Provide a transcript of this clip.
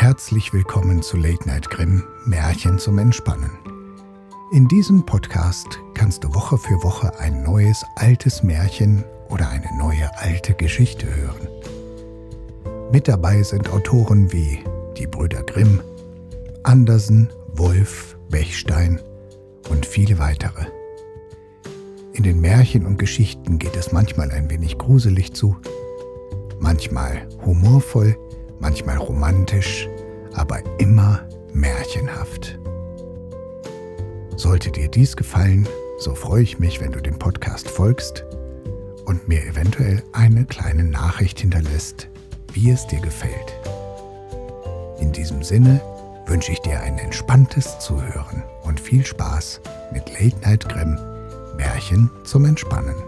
Herzlich willkommen zu Late Night Grimm Märchen zum Entspannen. In diesem Podcast kannst du Woche für Woche ein neues altes Märchen oder eine neue alte Geschichte hören. Mit dabei sind Autoren wie die Brüder Grimm, Andersen, Wolf, Bechstein und viele weitere. In den Märchen und Geschichten geht es manchmal ein wenig gruselig zu, manchmal humorvoll, manchmal romantisch, aber immer märchenhaft. Sollte dir dies gefallen, so freue ich mich, wenn du dem Podcast folgst und mir eventuell eine kleine Nachricht hinterlässt, wie es dir gefällt. In diesem Sinne wünsche ich dir ein entspanntes Zuhören und viel Spaß mit Late Night Grimm Märchen zum Entspannen.